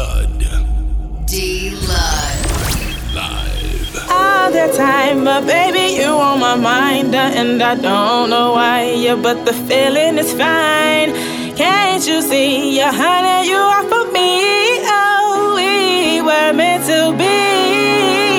Lud. D Live. All the time, but baby, you on my mind, uh, and I don't know why, yeah, but the feeling is fine. Can't you see, yeah, honey, you are for me. Oh, we were meant to be.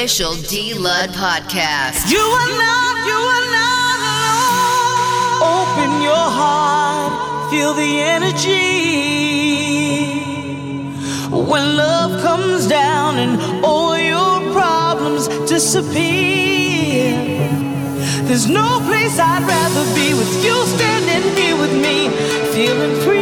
Official D Lud podcast. You are not, you are not alone. Open your heart, feel the energy. When love comes down and all your problems disappear. There's no place I'd rather be with you standing here with me, feeling free.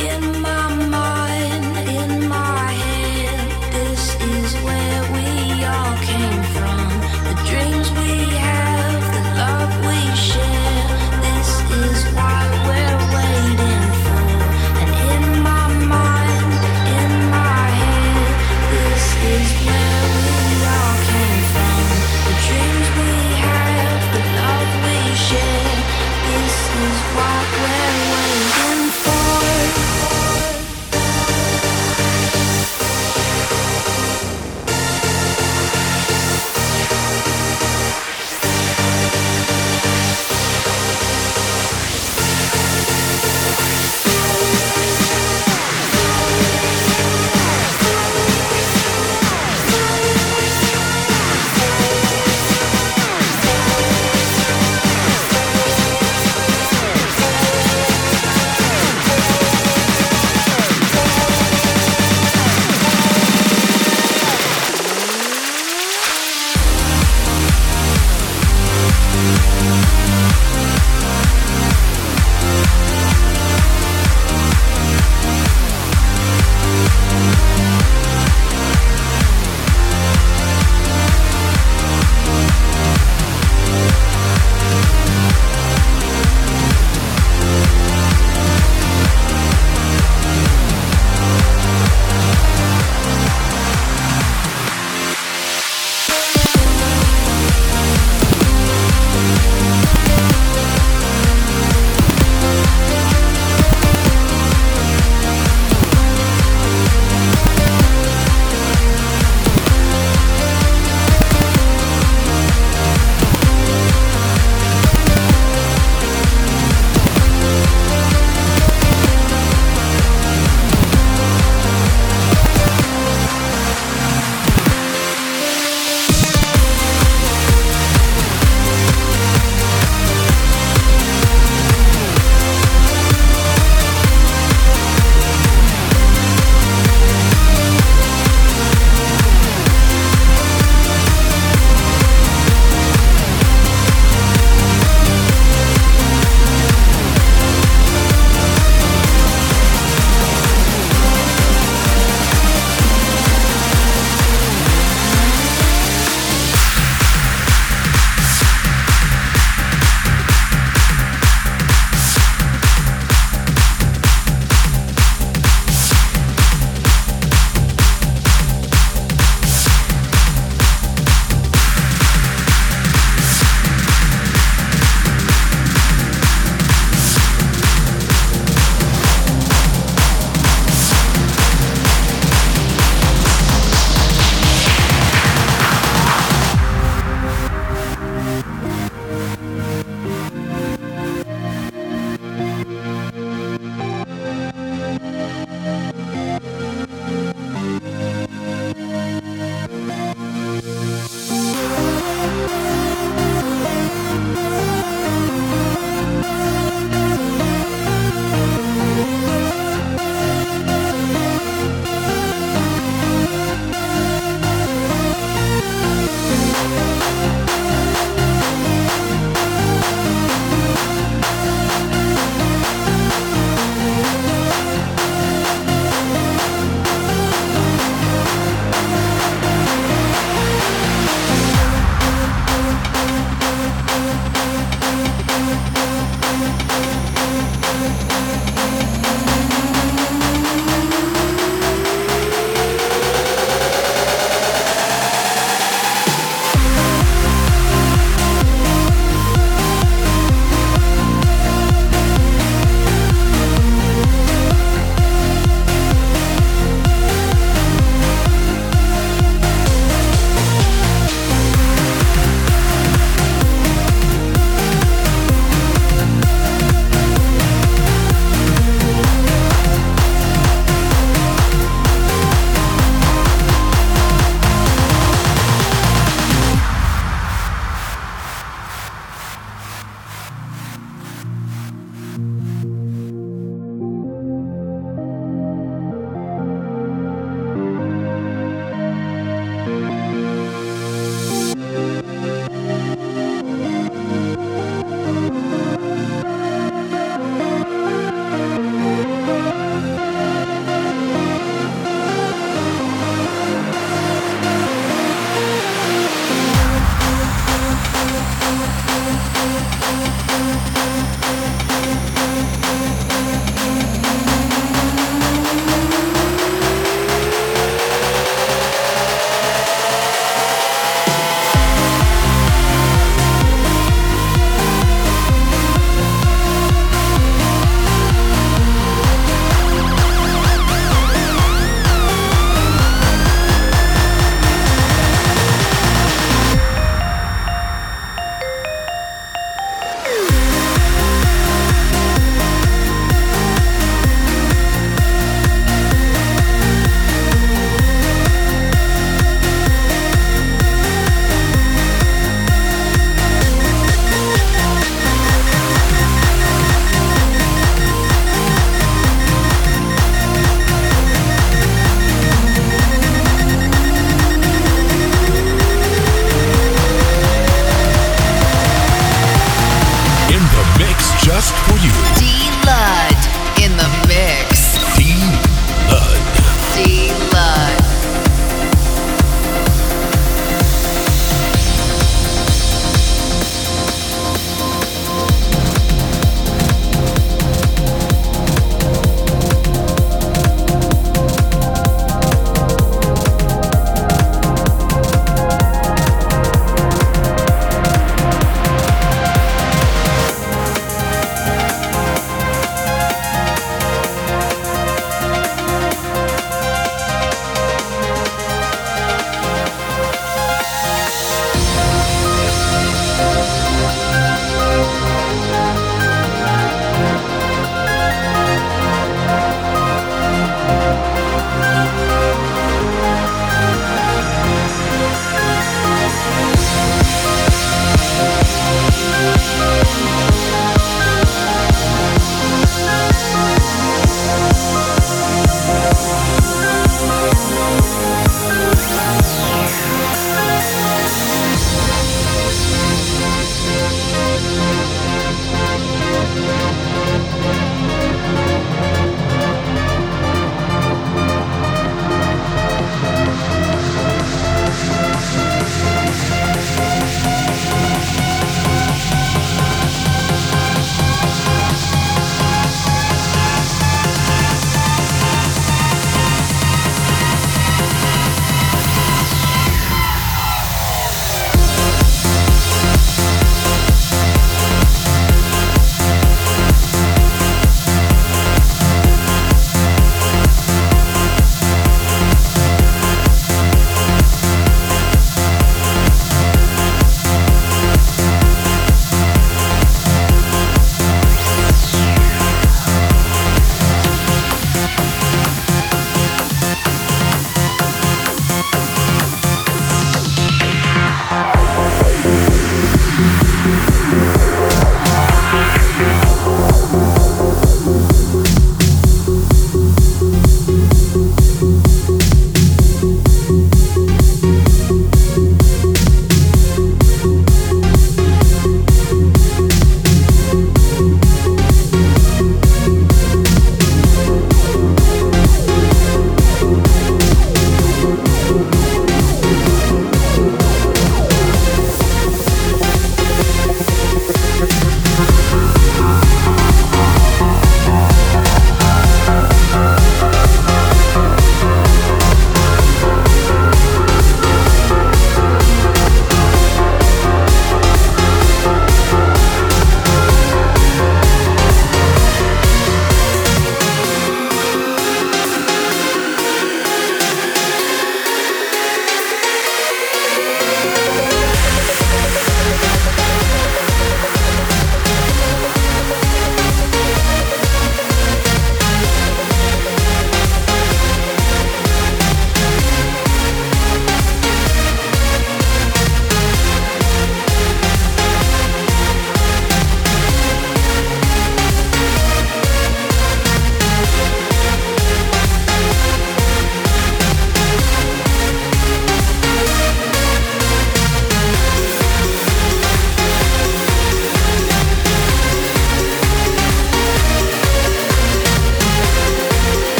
In my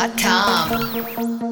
Podcast.com.